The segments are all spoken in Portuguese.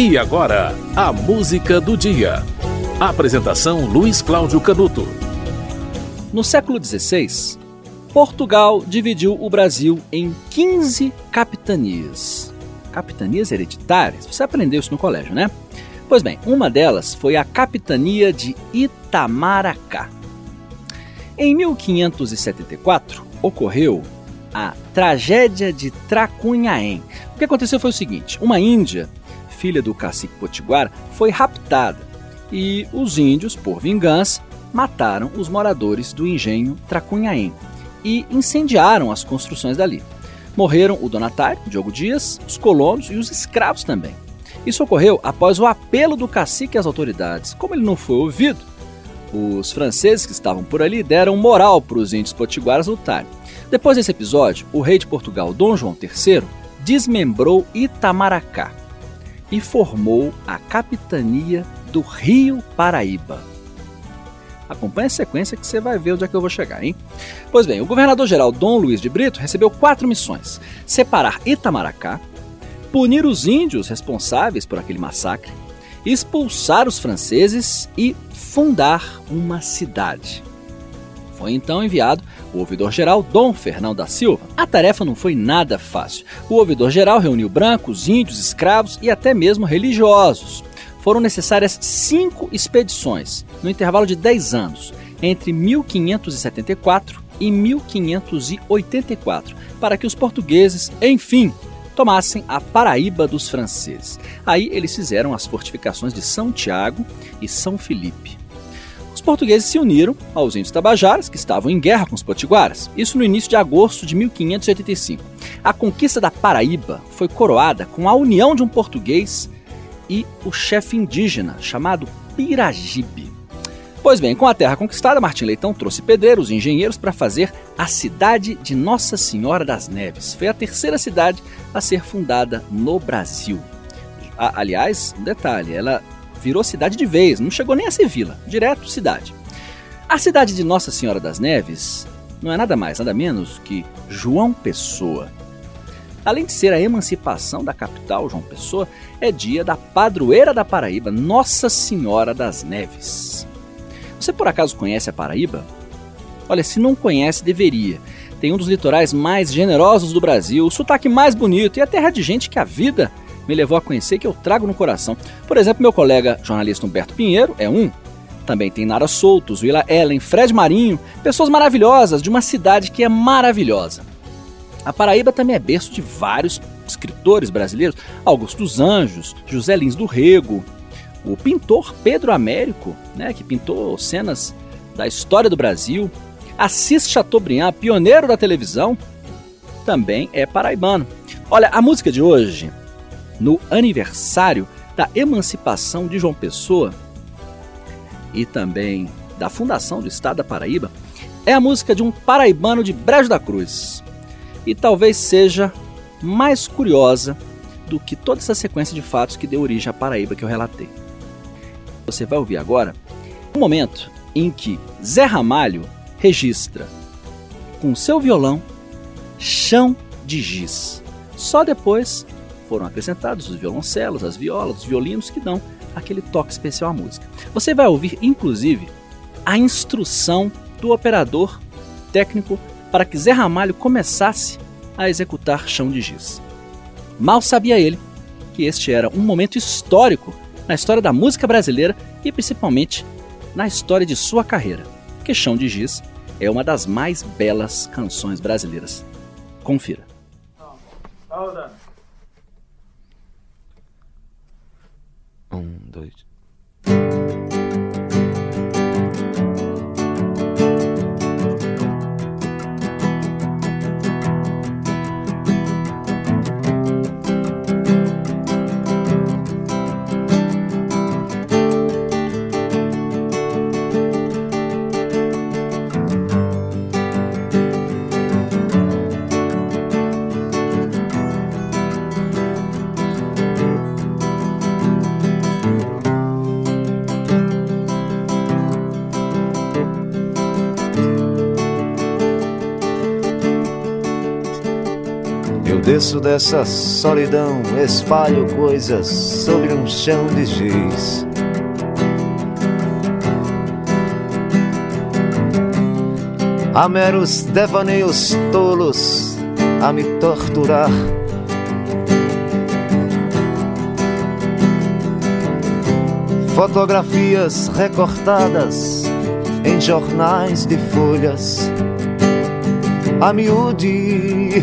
E agora, a música do dia. Apresentação Luiz Cláudio Canuto. No século XVI, Portugal dividiu o Brasil em 15 capitanias. Capitanias hereditárias? Você aprendeu isso no colégio, né? Pois bem, uma delas foi a capitania de Itamaracá. Em 1574, ocorreu a tragédia de Tracunhaém. O que aconteceu foi o seguinte: uma índia filha do cacique Potiguara, foi raptada e os índios, por vingança, mataram os moradores do engenho Tracunhaém e incendiaram as construções dali. Morreram o donatário, Diogo Dias, os colonos e os escravos também. Isso ocorreu após o apelo do cacique às autoridades. Como ele não foi ouvido, os franceses que estavam por ali deram moral para os índios potiguaras lutarem. Depois desse episódio, o rei de Portugal, Dom João III, desmembrou Itamaracá, e formou a capitania do Rio Paraíba. Acompanhe a sequência que você vai ver onde é que eu vou chegar, hein? Pois bem, o governador-geral Dom Luiz de Brito recebeu quatro missões: separar Itamaracá, punir os índios responsáveis por aquele massacre, expulsar os franceses e fundar uma cidade. Foi então enviado o ouvidor-geral Dom Fernão da Silva. A tarefa não foi nada fácil. O ouvidor-geral reuniu brancos, índios, escravos e até mesmo religiosos. Foram necessárias cinco expedições, no intervalo de 10 anos, entre 1574 e 1584, para que os portugueses, enfim, tomassem a Paraíba dos franceses. Aí eles fizeram as fortificações de São Tiago e São Felipe portugueses se uniram aos índios tabajaras, que estavam em guerra com os potiguaras, isso no início de agosto de 1585. A conquista da Paraíba foi coroada com a união de um português e o chefe indígena, chamado Piragibe. Pois bem, com a terra conquistada, Martim Leitão trouxe pedreiros e engenheiros para fazer a cidade de Nossa Senhora das Neves. Foi a terceira cidade a ser fundada no Brasil. Aliás, um detalhe, ela virou cidade de vez, não chegou nem a ser vila, direto cidade. A cidade de Nossa Senhora das Neves não é nada mais, nada menos que João Pessoa. Além de ser a emancipação da capital, João Pessoa, é dia da padroeira da Paraíba, Nossa Senhora das Neves. Você por acaso conhece a Paraíba? Olha, se não conhece, deveria. Tem um dos litorais mais generosos do Brasil, o sotaque mais bonito e a terra de gente que a vida me levou a conhecer que eu trago no coração. Por exemplo, meu colega jornalista Humberto Pinheiro é um. Também tem Nara Soutos, Willa Ellen, Fred Marinho, pessoas maravilhosas de uma cidade que é maravilhosa. A Paraíba também é berço de vários escritores brasileiros, Augusto dos Anjos, José Lins do Rego, o pintor Pedro Américo, né, que pintou cenas da história do Brasil, Assis Chateaubriand, pioneiro da televisão, também é paraibano. Olha, a música de hoje no aniversário da emancipação de João Pessoa e também da fundação do Estado da Paraíba, é a música de um paraibano de Brejo da Cruz. E talvez seja mais curiosa do que toda essa sequência de fatos que deu origem à Paraíba que eu relatei. Você vai ouvir agora o um momento em que Zé Ramalho registra com seu violão Chão de Giz. Só depois foram acrescentados os violoncelos, as violas, os violinos que dão aquele toque especial à música. Você vai ouvir, inclusive, a instrução do operador técnico para que Zé Ramalho começasse a executar Chão de Giz. Mal sabia ele que este era um momento histórico na história da música brasileira e principalmente na história de sua carreira, que Chão de Giz é uma das mais belas canções brasileiras. Confira. Um, dois. Desço dessa solidão, espalho coisas sobre um chão de giz. Há meros devaneios tolos a me torturar. Fotografias recortadas em jornais de folhas. A miúde,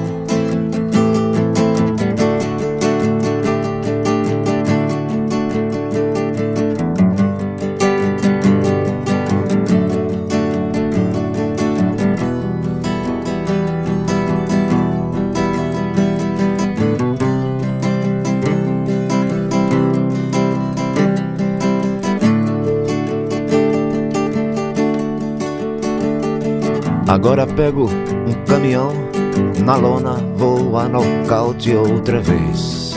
Agora pego um caminhão, na lona vou a nocaute outra vez.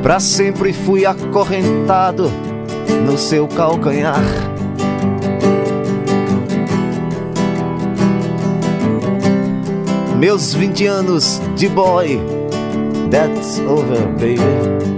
Pra sempre fui acorrentado no seu calcanhar. Meus 20 anos de boy, that's over, baby.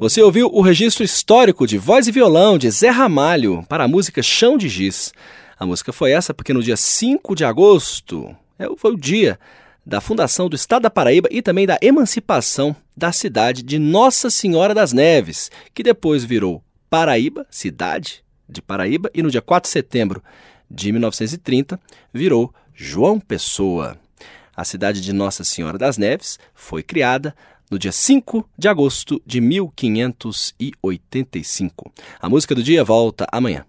Você ouviu o registro histórico de voz e violão de Zé Ramalho para a música Chão de Giz. A música foi essa porque no dia 5 de agosto é foi o dia da fundação do Estado da Paraíba e também da emancipação da cidade de Nossa Senhora das Neves, que depois virou Paraíba, cidade de Paraíba, e no dia 4 de setembro de 1930 virou João Pessoa. A cidade de Nossa Senhora das Neves foi criada no dia 5 de agosto de 1585. A música do dia volta amanhã.